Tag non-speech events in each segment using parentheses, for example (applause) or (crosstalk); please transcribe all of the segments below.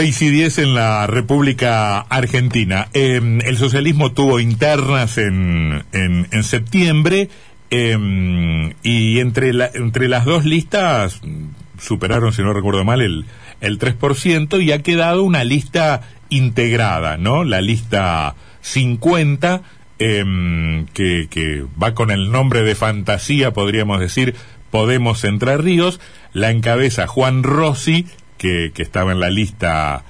6 y 10 en la República Argentina. Em, el socialismo tuvo internas en, en, septiembre em, y entre, la, entre las dos listas superaron, si no recuerdo mal, el, el 3% y ha quedado una lista integrada, ¿no? La lista 50, em, que, que va con el nombre de fantasía, podríamos decir, Podemos Entre Ríos, la encabeza Juan Rossi, que, estaba en la lista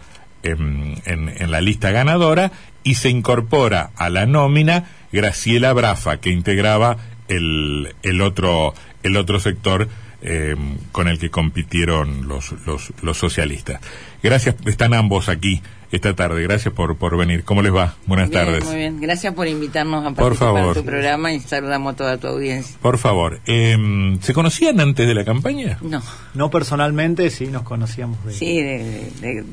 en, en, la lista ganadora y se incorpora a la nómina Graciela Brafa que integraba el, el otro el otro sector em, con el que compitieron los, los socialistas. Gracias, están ambos aquí esta tarde. Gracias por, por venir. ¿Cómo les va? Buenas tardes. Muy bien, gracias por invitarnos a participar en tu programa y saludamos a toda tu audiencia. Por favor, eh, ¿se conocían antes de la campaña? No. No personalmente, sí, nos conocíamos. De... Sí, de,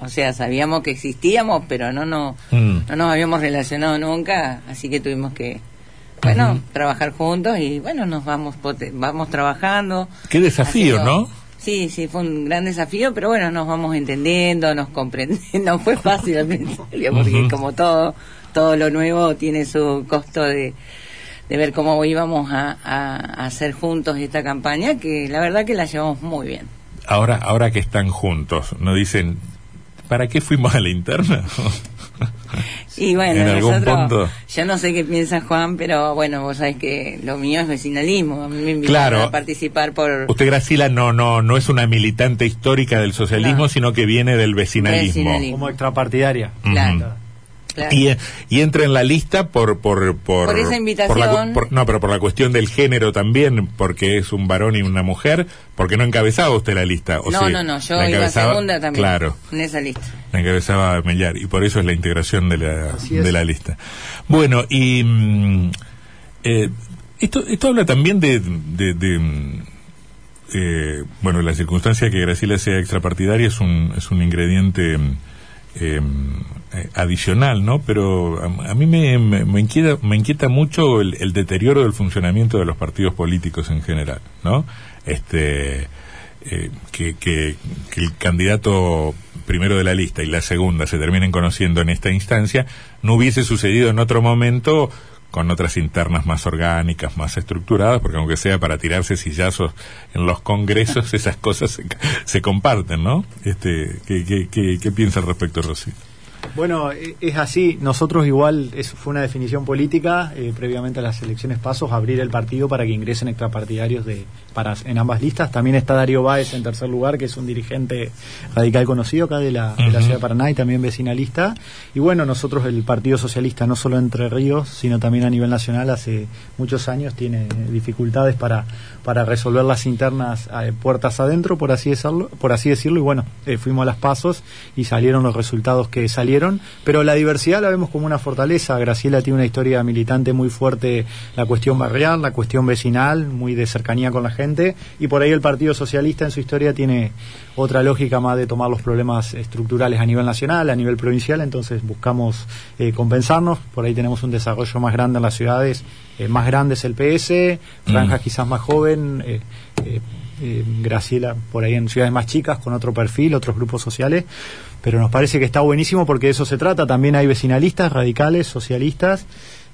o sea, sabíamos que existíamos, pero no, no, mm. no nos habíamos relacionado nunca, así que tuvimos que bueno, trabajar juntos y bueno, nos vamos vamos trabajando. Qué desafío, ¿no? Sí, sí, fue un gran desafío, pero bueno, nos vamos entendiendo, nos comprendiendo. (laughs) No fue fácil al principio, porque como todo, todo lo nuevo tiene su costo de, de ver cómo íbamos a, a, hacer juntos esta campaña, que la verdad que la llevamos muy bien. Ahora, ahora que están juntos, ¿no dicen, ¿para qué fuimos a la interna? (laughs) Y bueno, nosotros, yo no sé qué piensa Juan, pero bueno, vos sabés que lo mío es vecinalismo. A mí me claro. a participar por. Usted, Graciela, no, no, no es una militante histórica del socialismo, sino que viene del vecinalismo. Como extrapartidaria. Claro. Y, y, entra en la lista por por por, esa invitación. no pero por la cuestión del género también porque es un varón y una mujer porque no encabezaba usted la lista ¿o no no no yo iba segunda también claro. en esa lista. La encabezaba Mellar y por eso es la integración de la de la lista. Bueno y mm, eh, esto esto habla también de, de, mm, eh, bueno la circunstancia que Graciela sea extrapartidaria es un es un ingrediente mm, eh, adicional, ¿no? Pero a, mí me, me, inquieta, me inquieta mucho el, deterioro del funcionamiento de los partidos políticos en general, ¿no? Este, eh, que, el candidato primero de la lista y la segunda se terminen conociendo en esta instancia, no hubiese sucedido en otro momento con otras internas más orgánicas, más estructuradas, porque aunque sea para tirarse sillazos en los congresos, (laughs) esas cosas se, comparten, ¿no? Este, ¿qué, qué, qué, piensa al respecto, Rosy? Bueno, e, es así. Nosotros igual, eso fue una definición política, eh, previamente a las elecciones pasos, abrir el partido para que ingresen extrapartidarios de, para, en ambas listas. También está Darío Báez en tercer lugar, que es un dirigente radical conocido acá de la, de la ciudad de Paraná y también vecinalista. Y bueno, nosotros el Partido Socialista, no solo entre Ríos, sino también a nivel nacional, hace muchos años tiene dificultades para, para resolver las internas eh, puertas adentro, por así decirlo, por así decirlo. Y bueno, eh, fuimos a las pasos y salieron los resultados que salieron pero la diversidad la vemos como una fortaleza. Graciela tiene una historia militante muy fuerte, la cuestión barrial, la cuestión vecinal, muy de cercanía con la gente, y por ahí el Partido Socialista en su historia tiene otra lógica más de tomar los problemas estructurales a nivel nacional, a nivel provincial, entonces buscamos eh, compensarnos, por ahí tenemos un desarrollo más grande en las ciudades, eh, más grande es el PS, franjas mm. quizás más joven, eh, Graciela por ahí en ciudades más chicas, con otro perfil, otros grupos sociales, pero nos parece que está buenísimo porque de eso se trata. También hay vecinalistas, radicales, socialistas.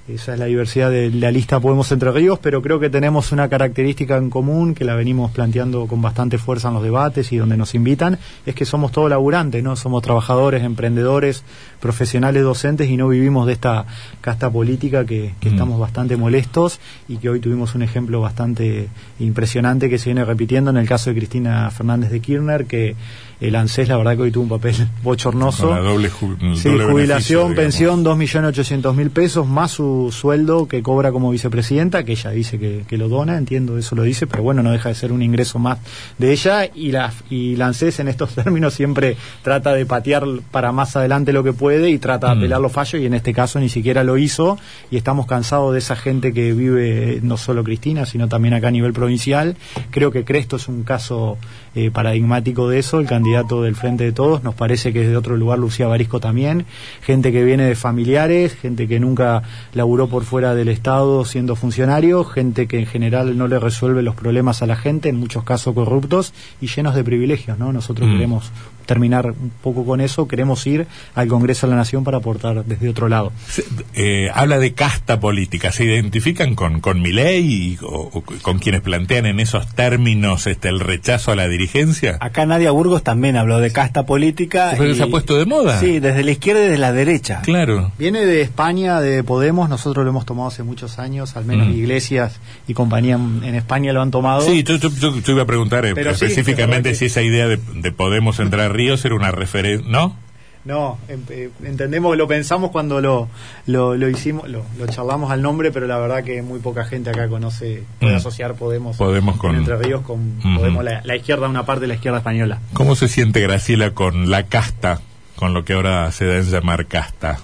Esa es la diversidad de la lista Podemos Entre Ríos, pero creo que tenemos una característica en común que la venimos planteando con bastante fuerza en los debates y donde nos invitan, es que somos todos laburantes, ¿no? Somos trabajadores, emprendedores, profesionales, docentes y no vivimos de esta casta política que, mm. estamos bastante molestos y que hoy tuvimos un ejemplo bastante impresionante que se viene repitiendo en el caso de Cristina Fernández de Kirchner, que el ANSES, la verdad que hoy tuvo un papel bochornoso. doble, sí, jubilación, pensión, dos millones ochocientos mil pesos, más su sueldo que cobra como vicepresidenta, que ella dice que, lo dona, entiendo eso lo dice, pero bueno, no deja de ser un ingreso más de ella. Y, la, y ANSES en estos (laughs) términos siempre trata de patear para más adelante lo que puede y trata de mm. apelar los fallos, y en este caso ni siquiera lo hizo. Y estamos cansados de esa gente que vive, no solo Cristina, sino también acá a nivel provincial. Creo que Cresto es un caso eh, paradigmático de eso, el candidato del Frente de Todos, nos parece que es de otro lugar Lucía Barisco también, gente que viene de familiares, gente que nunca la laburó por fuera del Estado siendo funcionario, gente que en general no le resuelve los problemas a la gente, en muchos casos corruptos y llenos de privilegios, ¿no? Nosotros Mm. queremos terminar un poco con eso, queremos ir al Congreso de la Nación para aportar desde otro lado. Se- eh, habla de casta política. ¿Se identifican con, con Milei y, o, o con quienes plantean en esos términos este, el rechazo a la dirigencia? Acá Nadia Burgos también habló de casta política. Pero y- se ha puesto de moda. Sí, desde la izquierda y desde la derecha. Claro. Viene de España, de Podemos, nosotros lo hemos tomado hace muchos años, al menos Mm. Iglesias y compañía en España lo han tomado. Sí, yo, yo- yo- yo iba a preguntar eh, sí, específicamente es si esa idea de, de Podemos entrar Ríos era una referencia, ¿no? No, em- eh, entendemos, lo pensamos cuando lo, lo, lo hicimos, lo, lo charlamos al nombre, pero la verdad que muy poca gente acá conoce, puede Mm. asociar Podemos, Podemos con- en Entre Ríos con. Podemos, la, la izquierda, una parte de la izquierda española. ¿Cómo se siente Graciela con la casta, con lo que ahora se da en llamar casta?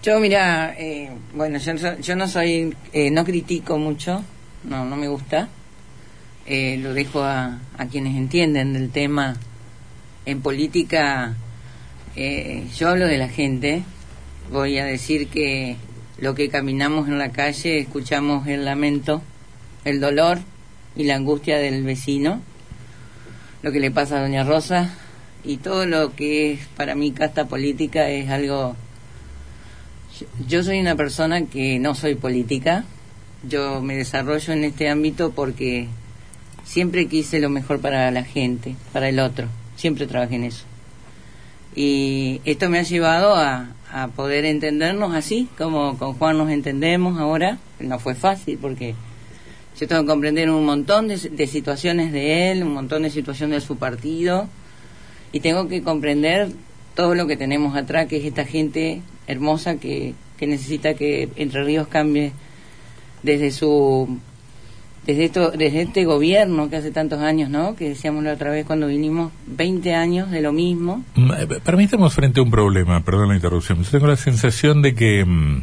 Yo, mira, eh, bueno, yo, yo no soy, eh, no critico mucho, no, no me gusta. Eh, lo dejo a, a quienes entienden del tema. En política, eh, yo hablo de la gente. Voy a decir que lo que caminamos en la calle, escuchamos el lamento, el dolor y la angustia del vecino, lo que le pasa a Doña Rosa y todo lo que es para mí casta política es algo yo soy una persona que no soy política. Yo me desarrollo en este ámbito porque siempre quise lo mejor para la gente, para el otro. Siempre trabajé en eso. Y esto me ha llevado a, a poder entendernos así, como con Juan nos entendemos ahora. No fue fácil porque yo tengo que comprender un montón de, de situaciones de él, un montón de situaciones de su partido. Y tengo que comprender todo lo que tenemos atrás, que es esta gente hermosa que, que necesita que Entre Ríos cambie desde su desde esto desde este gobierno que hace tantos años, ¿no? Que decíamos la otra vez cuando vinimos 20 años de lo mismo. Mm, eh, Para mí estamos frente a un problema, perdón la interrupción. Yo tengo la sensación de que mm,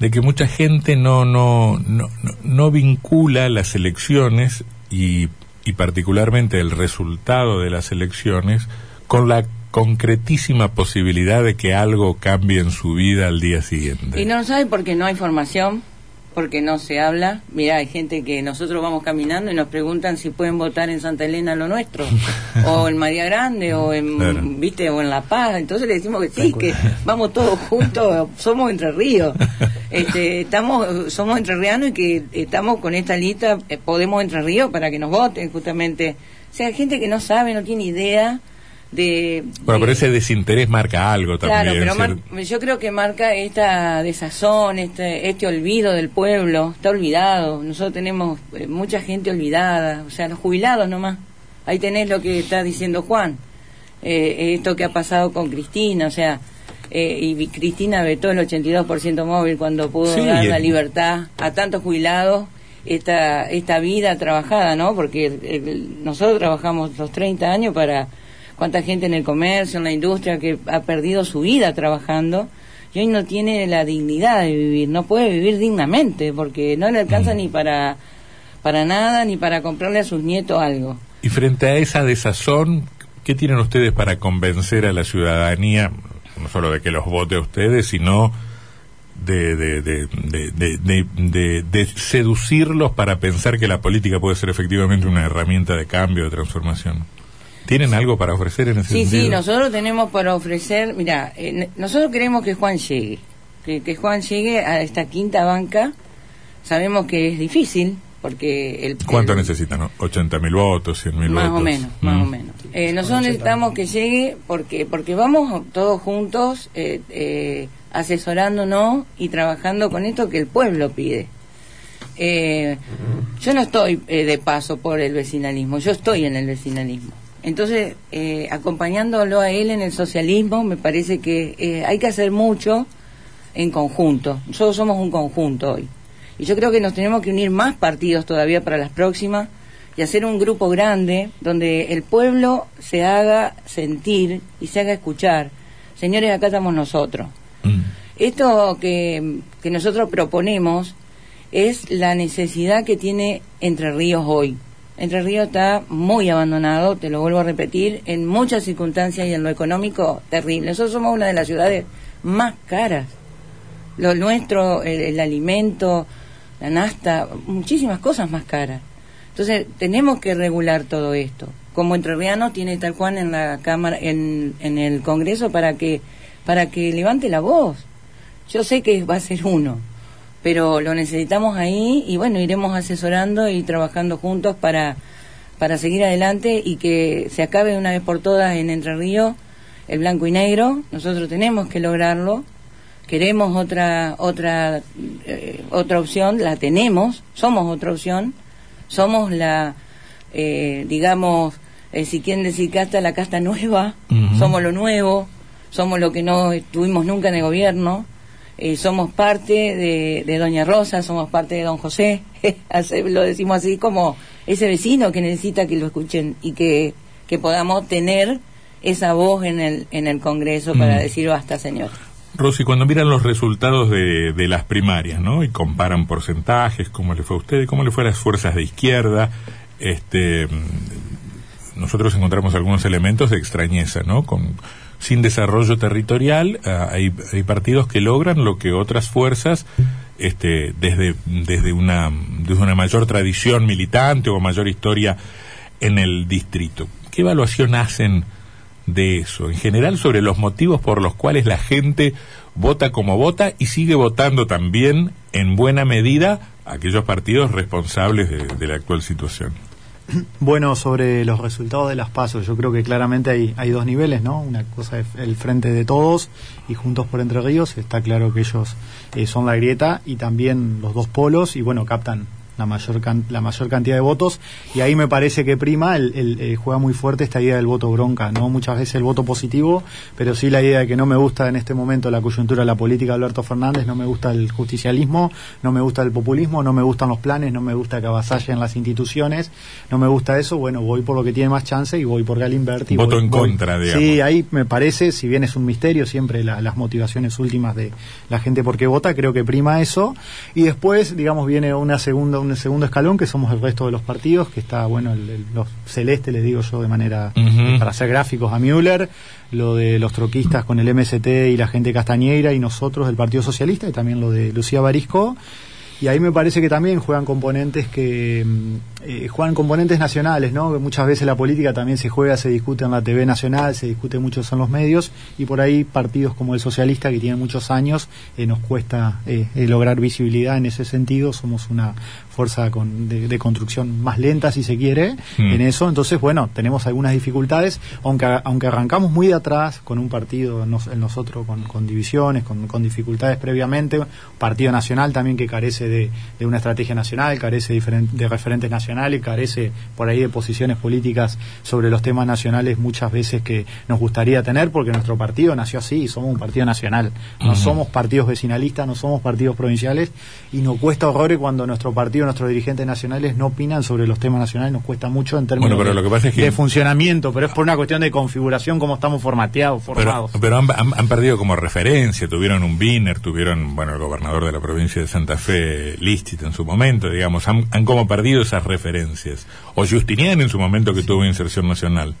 de que mucha gente no no no, no, vincula las elecciones y, y particularmente el resultado de las elecciones con la concretísima posibilidad de que algo cambie en su vida al día siguiente. Y no lo sabe porque no hay formación, porque no se habla. Mira, hay gente que nosotros vamos caminando y nos preguntan si pueden votar en Santa Elena lo nuestro, (laughs) o en María Grande, o en, Claro. viste, o en La Paz. Entonces le decimos que sí, que vamos todos juntos, somos Entre Ríos. (laughs) Este, estamos, somos entrerrianos y que estamos con esta lista, eh, Podemos Entre Ríos, para que nos voten justamente. O sea, hay gente que no sabe, no tiene idea de... bueno, pero ese desinterés marca algo también. Claro, pero mar- ¿cierto? yo creo que marca esta desazón, este, este olvido del pueblo, está olvidado. Nosotros tenemos eh, mucha gente olvidada, o sea, los jubilados nomás. Ahí tenés lo que está diciendo Juan, eh, esto que ha pasado con Cristina, o sea, eh, y Cristina vetó el 82% móvil cuando pudo Sí, dar la libertad a tantos jubilados. Esta, esta vida trabajada, ¿no? Porque el- el- nosotros trabajamos los 30 años para cuánta gente en el comercio, en la industria que ha perdido su vida trabajando y hoy no tiene la dignidad de vivir, no puede vivir dignamente porque no le alcanza Mm. ni para para nada ni para comprarle a sus nietos algo. Y frente a esa desazón, ¿qué tienen ustedes para convencer a la ciudadanía, no solo de que los vote a ustedes, sino de, de, de, de, de- de- de- de seducirlos para pensar que la política puede ser efectivamente una herramienta de cambio, de transformación? ¿Tienen algo para ofrecer en ese Sí, sentido? sí, nosotros tenemos para ofrecer, mira, eh, nosotros queremos que Juan llegue, que, que Juan llegue a esta quinta banca. Sabemos que es difícil porque el ¿Cuánto el- necesitan? ¿80 mil votos? ¿100 mil votos? Más o menos, más Mm. o menos. Eh, nosotros necesitamos que llegue porque porque vamos todos juntos eh, eh, asesorándonos y trabajando con esto que el pueblo pide. Eh, yo no estoy eh, de paso por el vecinalismo, yo estoy en el vecinalismo. Entonces, eh, acompañándolo a él en el socialismo, me parece que eh, hay que hacer mucho en conjunto. Nosotros somos un conjunto hoy. Y yo creo que nos tenemos que unir más partidos todavía para las próximas y hacer un grupo grande donde el pueblo se haga sentir y se haga escuchar. Señores, acá estamos nosotros. Mm. Esto que, que nosotros proponemos es la necesidad que tiene Entre Ríos hoy. Entre Ríos está muy abandonado, te lo vuelvo a repetir, en muchas circunstancias y en lo económico terrible. Nosotros somos una de las ciudades más caras lo nuestro, el, el alimento, la nasta, muchísimas cosas más caras. Entonces, tenemos que regular todo esto. Como entrerriano tiene tal cual en la Cámara, en, en el Congreso para que, para que levante la voz. Yo sé que va a ser uno, pero lo necesitamos ahí y bueno, iremos asesorando y trabajando juntos para, para seguir adelante y que se acabe una vez por todas en Entre Ríos el blanco y negro. Nosotros tenemos que lograrlo. Queremos otra otra eh, otra opción, la tenemos, somos otra opción, somos la eh, digamos eh, si quieren decir casta la casta nueva, somos lo nuevo, somos lo que no estuvimos nunca en el gobierno, eh, somos parte de, de Doña Rosa, somos parte de Don José, (laughs) lo decimos así como ese vecino que necesita que lo escuchen y que, que podamos tener esa voz en el, en el Congreso para Mm. decir basta, señor. Rosy, cuando miran los resultados de, de las primarias, ¿no? Y comparan porcentajes, cómo le fue a usted, cómo le fue a las fuerzas de izquierda, este, mm, nosotros encontramos algunos elementos de extrañeza, ¿no? Con, sin desarrollo territorial, ah, hay, hay partidos que logran lo que otras fuerzas, este, desde, desde una, desde una mayor tradición militante o mayor historia en el distrito. ¿Qué evaluación hacen de eso? En general, sobre los motivos por los cuales la gente vota como vota y sigue votando también, en buena medida, aquellos partidos responsables de, de la actual situación. (clears throat) Bueno, sobre los resultados de las pasos, yo creo que claramente hay, dos niveles, ¿no? Una cosa es el frente de todos y Juntos por Entre Ríos, está claro que ellos eh, son la grieta y también los dos polos y bueno, captan la mayor can- la mayor cantidad de votos y ahí me parece que prima el, el, eh, juega muy fuerte esta idea del voto bronca no muchas veces el voto positivo pero sí la idea de que no me gusta en este momento la coyuntura de la política de Alberto Fernández no me gusta el justicialismo no me gusta el populismo no me gustan los planes no me gusta que avasallen las instituciones no me gusta eso bueno voy por lo que tiene más chance y voy por Galimberti Voto voy- en voy- contra, digamos. sí ahí me parece si bien es un misterio siempre la- las motivaciones últimas de la gente por qué vota creo que prima eso y después digamos viene una segunda un segundo escalón que somos el resto de los partidos que está bueno el, el- los celestes les digo yo de manera para hacer gráficos a Müller lo de los troquistas con el MST y la gente castañeira y nosotros del Partido Socialista y también lo de Lucía Barisco. Y ahí me parece que también juegan componentes que mm, eh, juegan componentes nacionales, ¿no? Muchas veces la política también se juega, se discute en la TV nacional, se discute mucho en los medios y por ahí partidos como el socialista que tienen muchos años eh, nos cuesta eh, eh, lograr visibilidad en ese sentido. Somos una fuerza con- de, de construcción más lenta, si se quiere, Mm. en eso. Entonces, bueno, tenemos algunas dificultades, aunque aunque arrancamos muy de atrás con un partido, nos- en nosotros con, con divisiones, con, con dificultades previamente, partido nacional también que carece de, de una estrategia nacional, carece de, de referentes nacionales, carece por ahí de posiciones políticas sobre los temas nacionales muchas veces que nos gustaría tener, porque nuestro partido nació así, somos un partido nacional, no somos partidos vecinalistas, no somos partidos provinciales, y nos cuesta horrores cuando nuestro partido, nuestros dirigentes nacionales no opinan sobre los temas nacionales, nos cuesta mucho en términos Bueno, pero de, lo que pasa es que- de funcionamiento, pero es por una cuestión de configuración, como estamos formateados, Pero, formados. pero han, han- han perdido como referencia, tuvieron un Biner, tuvieron, bueno, el gobernador de la provincia de Santa Fe, Listit en su momento, digamos, han, han como perdido esas referencias. O Justinian en su momento que tuvo inserción nacional.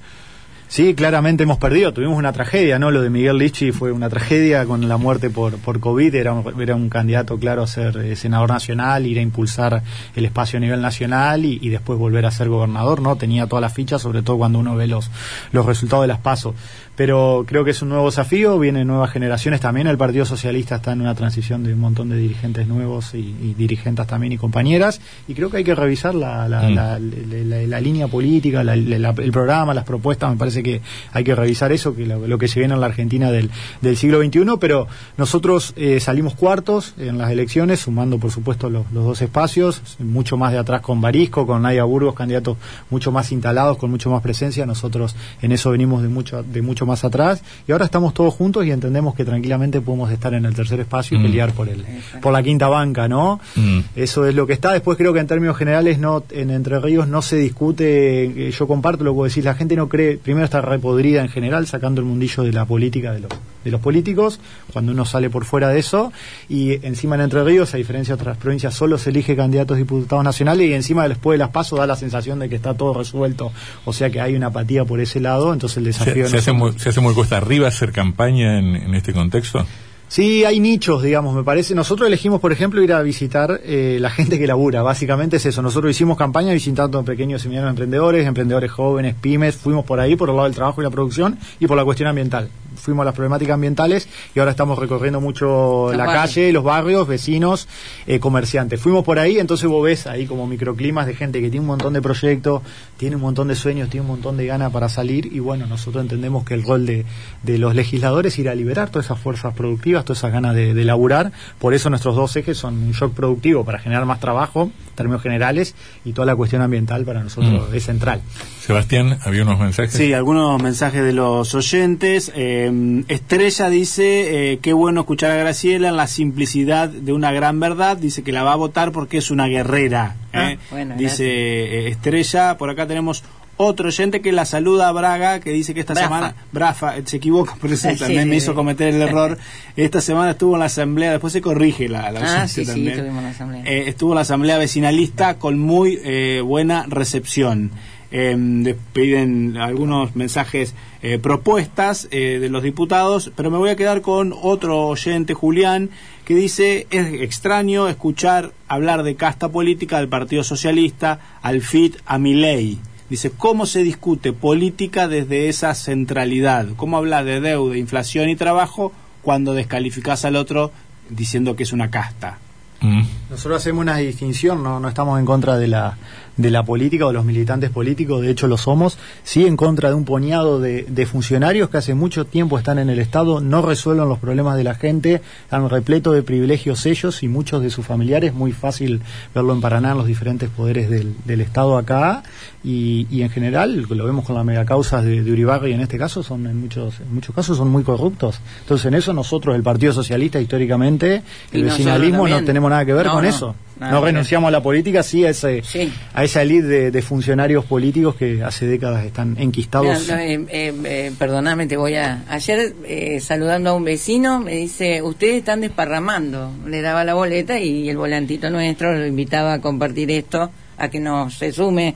Sí, claramente hemos perdido. Tuvimos una tragedia, ¿no? Lo de Miguel Lichi fue una tragedia con la muerte por, por COVID. Era un, era un candidato, claro, a ser eh, senador nacional, ir a impulsar el espacio a nivel nacional y, y después volver a ser gobernador, ¿no? Tenía todas las fichas, sobre todo cuando uno ve los, los resultados de las pasos. Pero creo que es un nuevo desafío, vienen nuevas generaciones también. El Partido Socialista está en una transición de un montón de dirigentes nuevos y, y dirigentes también y compañeras. Y creo que hay que revisar la, la, Mm. la, la- la- la línea política, la- la- el programa, las propuestas. Me parece que hay que revisar eso, que lo, lo que se viene en la Argentina del, del siglo XXI. Pero nosotros eh, salimos cuartos en las elecciones, sumando por supuesto los, los dos espacios, mucho más de atrás con Barisco, con Nadia Burgos, candidatos mucho más instalados, con mucho más presencia. Nosotros en eso venimos de mucho, de mucho más atrás. Y ahora estamos todos juntos y entendemos que tranquilamente podemos estar en el tercer espacio y Mm. pelear por el, por la quinta banca, ¿no? Mm. Eso es lo que está. Después creo que en términos generales no en Entre Ríos no se discute. eh, Yo comparto lo que vos decís. La gente no cree. Primero está repodrida en general, sacando el mundillo de la política de los, de los políticos. Cuando uno sale por fuera de eso. Y encima en Entre Ríos, a diferencia de otras provincias, solo se elige candidatos diputados nacionales. Y encima después de las pasos da la sensación de que está todo resuelto. O sea que hay una apatía por ese lado. Entonces el desafío ¿Se, hace muy, ¿Se hace muy cuesta arriba hacer campaña en, en este contexto? Sí, hay nichos, digamos, me parece. Nosotros elegimos, por ejemplo, ir a visitar eh, la gente que labura. Básicamente es eso. Nosotros hicimos campaña visitando pequeños y medianos emprendedores, emprendedores jóvenes, pymes. Fuimos por ahí, por el lado del trabajo y la producción y por la cuestión ambiental. Fuimos a las problemáticas ambientales y ahora estamos recorriendo mucho Los la barrios. calle, los barrios, vecinos, eh, comerciantes. Fuimos por ahí, entonces vos ves ahí como microclimas de gente que tiene un montón de proyectos, tiene un montón de sueños, tiene un montón de ganas para salir y bueno, nosotros entendemos que el rol de, de los legisladores es ir a liberar todas esas fuerzas productivas, todas esas ganas de, de laburar. Por eso nuestros dos ejes son un shock productivo para generar más trabajo, en términos generales, y toda la cuestión ambiental para nosotros Mm. es central. Sebastián, había unos mensajes. Sí, algunos mensajes de los oyentes. Eh, Estrella dice, eh, qué bueno escuchar a Graciela en la simplicidad de una gran verdad. Dice que la va a votar porque es una guerrera. Ah, ¿eh? bueno, dice eh, Estrella, por acá tenemos otro oyente que la saluda a Braga, que dice que esta Brafa. semana... Brafa, eh, se equivoca, por eso (laughs) Sí, también sí, me sí. hizo cometer el error. (laughs) Esta semana estuvo en la asamblea, después se corrige la, la Ah, también. la asamblea. Eh, estuvo en la asamblea vecinalista con muy eh, buena recepción. Eh, de- piden algunos mensajes, eh, propuestas eh, de los diputados, pero me voy a quedar con otro oyente, Julián, que dice, es extraño escuchar hablar de casta política del Partido Socialista, al FIT, a Milei. Dice, ¿cómo se discute política desde esa centralidad? ¿Cómo hablas de deuda, inflación y trabajo cuando descalificás al otro diciendo que es una casta? Mm. Nosotros hacemos una distinción, no, no estamos en contra de la, de la política o de los militantes políticos, de hecho lo somos, sí en contra de un puñado de, de funcionarios que hace mucho tiempo están en el Estado, no resuelven los problemas de la gente, están repletos de privilegios ellos y muchos de sus familiares, muy fácil verlo en Paraná en los diferentes poderes del, del Estado acá, y, y en general, lo vemos con las megacausas de, de Uribarri en este caso, son en muchos, en muchos casos son muy corruptos. Entonces en eso nosotros, el Partido Socialista históricamente, el vecinalismo, no tenemos nada que ver No, con no, eso. Nada No renunciamos a la política, sí a, ese, Sí. a esa elite de, de funcionarios políticos que hace décadas están enquistados. No, eh, eh, eh, perdóname, te voy a... Ayer, eh, saludando a un vecino, me dice, ustedes están desparramando. Le daba la boleta y el volantito nuestro lo invitaba a compartir esto, a que nos se sume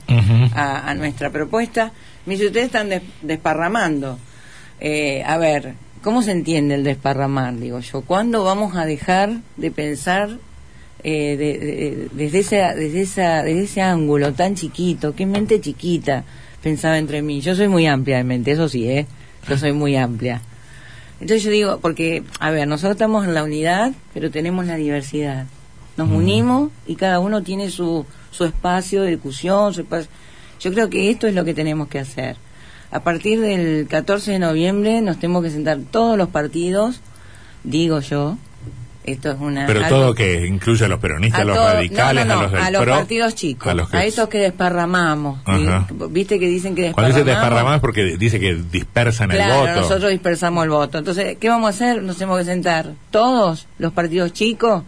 a, a nuestra propuesta. Me dice, ustedes están des- desparramando. Eh, a ver, ¿cómo se entiende el desparramar? Digo yo, ¿cuándo vamos a dejar de pensar eh, de- de- desde, esa, desde, esa, desde ese ángulo tan chiquito? ¿Qué mente chiquita pensaba entre mí? Yo soy muy amplia de mente, eso sí, ¿eh? Yo soy muy amplia. Entonces yo digo, porque, a ver, nosotros estamos en la unidad, pero tenemos la diversidad. Nos unimos y cada uno tiene su, su espacio de discusión, su espacio. Yo creo que esto es lo que tenemos que hacer. A partir del 14 de noviembre nos tenemos que sentar todos los partidos, digo yo, esto es una... Pero algo- todo que incluye a los peronistas, a los todo- radicales, no, no, no, a los del a los PRO, partidos chicos, a los que- desparramamos. ¿sí? Viste que dicen que Cuando desparramamos. dice desparramar es porque dice que dispersan Claro, el voto. nosotros dispersamos el voto. Entonces, ¿qué vamos a hacer? Nos tenemos que sentar todos los partidos chicos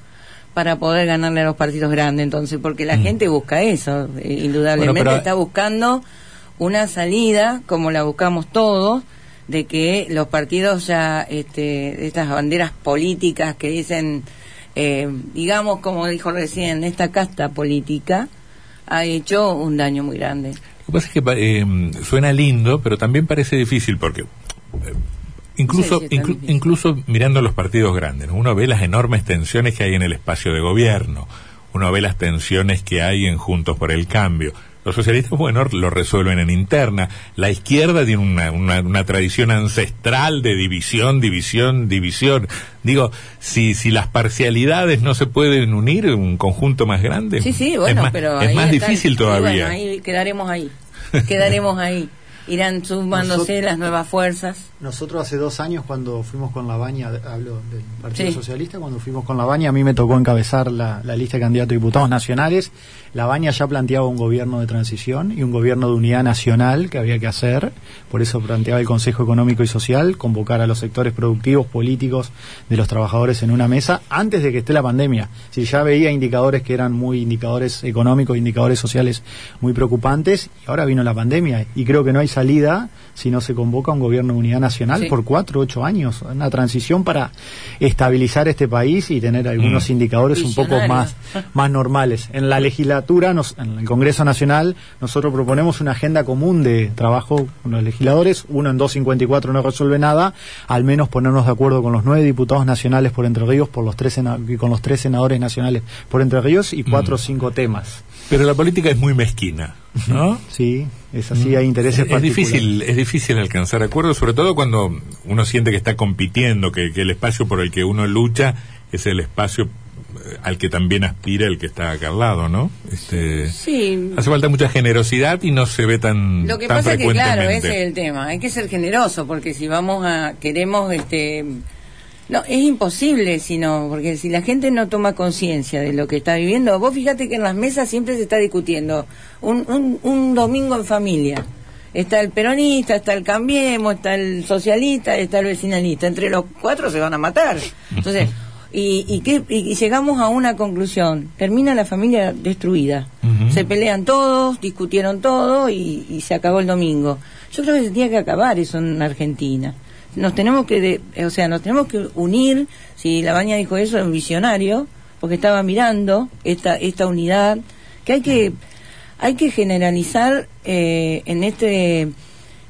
para poder ganarle a los partidos grandes, entonces, porque la Mm. gente busca eso, eh, indudablemente Bueno, pero- está buscando una salida, como la buscamos todos, de que los partidos ya, este, estas banderas políticas que dicen, eh, digamos, como dijo recién, esta casta política ha hecho un daño muy grande. Lo que pasa es que eh, suena lindo, pero también parece difícil porque eh, incluso Sí, inclu- difícil. incluso mirando los partidos grandes, ¿no? uno ve las enormes tensiones que hay en el espacio de gobierno, uno ve las tensiones que hay en Juntos por el Cambio. Los socialistas, bueno, lo resuelven en interna. La izquierda tiene una, una, una tradición ancestral de división, división, división. Digo, si, si las parcialidades no se pueden unir en un conjunto más grande, Sí, sí, es bueno, más, pero es ahí más difícil todavía. bueno, ahí quedaremos ahí, quedaremos ahí. Irán sumándose las nuevas fuerzas. Nosotros hace dos años cuando fuimos con la baña, hablo del Partido Sí. Socialista, cuando fuimos con la baña a mí me tocó encabezar la, la lista de candidatos a diputados nacionales. La baña ya planteaba un gobierno de transición y un gobierno de unidad nacional que había que hacer. Por eso planteaba el Consejo Económico y Social, convocar a los sectores productivos, políticos de los trabajadores en una mesa antes de que esté la pandemia. Si ya veía indicadores que eran muy indicadores económicos, indicadores sociales muy preocupantes, y ahora vino la pandemia y creo que no hay salida si no se convoca un gobierno de unidad nacional nacional Sí. por cuatro, ocho años, una transición para estabilizar este país y tener algunos Mm. indicadores un poco más, más normales. En la legislatura, nos- en el Congreso Nacional, nosotros proponemos una agenda común de trabajo con los legisladores. Uno en 254 no resuelve nada, al menos ponernos de acuerdo con los nueve diputados nacionales por Entre Ríos, por los tres y con los tres senadores nacionales por Entre Ríos y cuatro o cinco temas. Pero la política es muy mezquina, ¿no? Sí, es así, hay intereses es, es particulares. difícil es difícil alcanzar acuerdos sobre todo cuando uno siente que está compitiendo que, que el espacio por el que uno lucha es el espacio eh, al que también aspira el que está acá al lado no este Sí, hace falta mucha generosidad y no se ve tan Lo que tan pasa es que, claro, ese es el tema. Hay que ser generoso, porque si vamos a. Queremos. este No, es imposible, sino. Porque si la gente no toma conciencia de lo que está viviendo. Vos fíjate que en las mesas siempre se está discutiendo. Un, un, un domingo en familia. Está el peronista, está el cambiemos, está el socialista, está el vecinalista. Entre los cuatro se van a matar. Entonces. (laughs) Y, y, qué- y- llegamos a una conclusión. Termina la familia destruida. Se pelean todos, discutieron todo y, y se acabó el domingo. Yo creo que se tiene que acabar eso en Argentina. Nos tenemos que, de- o sea, nos tenemos que unir. Si la baña dijo eso, es un visionario, porque estaba mirando esta esta unidad que hay que hay que generalizar eh, en este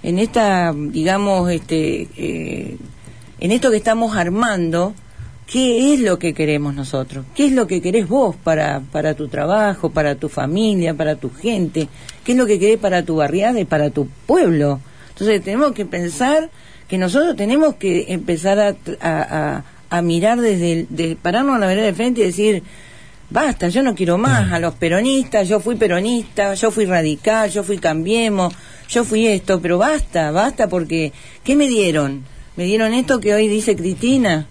en esta digamos este eh, en esto que estamos armando qué es lo que queremos nosotros, qué es lo que querés vos para, para tu trabajo, para tu familia, para tu gente, qué es lo que querés para tu barriada y para tu pueblo. Entonces tenemos que pensar que nosotros tenemos que empezar a, tr- a, a- a mirar desde, el- de pararnos a la vereda de frente y decir, basta, yo no quiero más a los peronistas, yo fui peronista, yo fui radical, yo fui cambiemos, yo fui esto, pero basta, basta porque, ¿qué me dieron? Me dieron esto que hoy dice Cristina,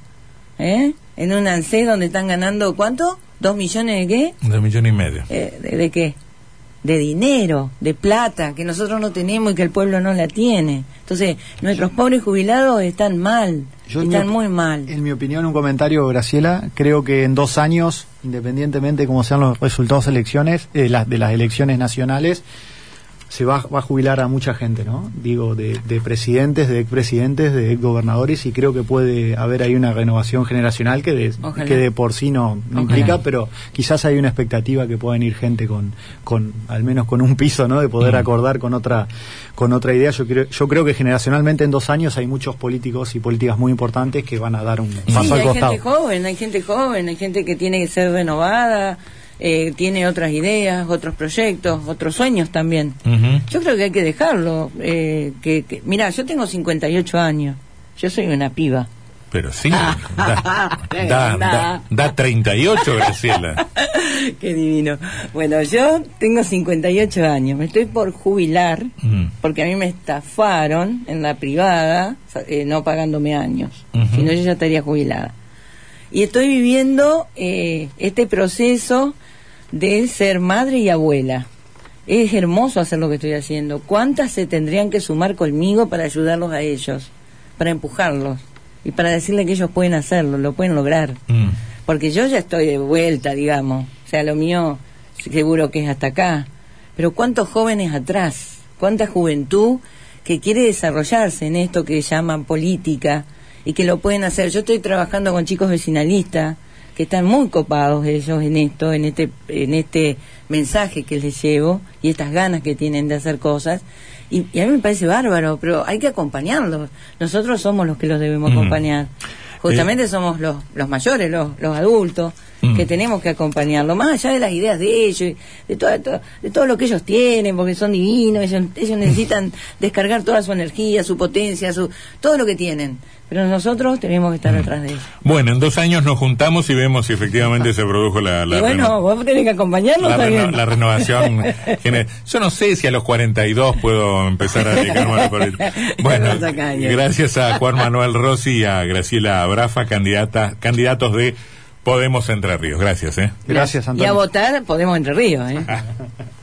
¿eh? En un ANSE donde están ganando, ¿cuánto? ¿Dos millones de qué? un millón y medio Eh, de, de qué? De dinero, de plata, que nosotros no tenemos y que el pueblo no la tiene. Entonces, nuestros pobres jubilados están mal, Yo, están muy mal. En mi opinión, un comentario, Graciela, creo que en dos años, independientemente de cómo sean los resultados de elecciones, eh, las, de las elecciones nacionales, se va, va a jubilar a mucha gente, ¿no? Digo, de, de presidentes, de expresidentes, de gobernadores, y creo que puede haber ahí una renovación generacional que de, Ojalá. que de por sí no, no implica, pero quizás hay una expectativa que puedan ir gente con, con al menos con un piso, ¿no? De poder Mm. acordar con otra, con otra idea. Yo creo, yo creo que generacionalmente en dos años hay muchos políticos y políticas muy importantes que van a dar un Sí, paso al hay costado. gente joven, hay gente joven, hay gente que tiene que ser renovada, eh, tiene otras ideas, otros proyectos, otros sueños también. Yo creo que hay que dejarlo. Eh, que, que- Mira, yo tengo 58 años, yo soy una piba. pero sí da, da, (laughs) da, da 38 Graciela (laughs) Qué divino. Bueno, yo tengo 58 años, me estoy por jubilar Mm. porque a mí me estafaron en la privada, eh, no pagándome años. Ujú. Si no, yo ya estaría jubilada. Y estoy viviendo eh, este proceso de ser madre y abuela. Es hermoso hacer lo que estoy haciendo. ¿Cuántas se tendrían que sumar conmigo para ayudarlos a ellos? Para empujarlos y para decirle que ellos pueden hacerlo, lo pueden lograr Mm. porque yo ya estoy de vuelta, digamos. O sea, lo mío seguro que es hasta acá. Pero ¿cuántos jóvenes atrás? ¿Cuánta juventud que quiere desarrollarse en esto que llaman política y que lo pueden hacer? Yo estoy trabajando con chicos vecinalistas que están muy copados ellos en esto, en este, en este mensaje que les llevo y estas ganas que tienen de hacer cosas. Y, y a mí me parece bárbaro, pero hay que acompañarlos. Nosotros somos los que los debemos Mm. acompañar. Justamente somos los, los mayores, los, los adultos, Mm. que tenemos que acompañarlo, más allá de las ideas de ellos, de todo, de todo, lo que ellos tienen, porque son divinos, ellos, ellos necesitan (laughs) descargar toda su energía, su potencia, su todo lo que tienen. Pero nosotros tenemos que Mm. estar detrás de ellos. bueno en dos años nos juntamos y vemos si efectivamente se produjo la, la (laughs) y bueno, vos tenés que acompañarnos la, también. reno- la renovación (laughs) yo no sé si a los 42 puedo empezar a dedicarme a la política bueno gracias a Juan Manuel Rossi y a Graciela Brafa candidata, candidatos de Podemos Entre Ríos gracias eh Gracias, Y a Antonio. votar podemos Entre Ríos, ¿eh? (laughs)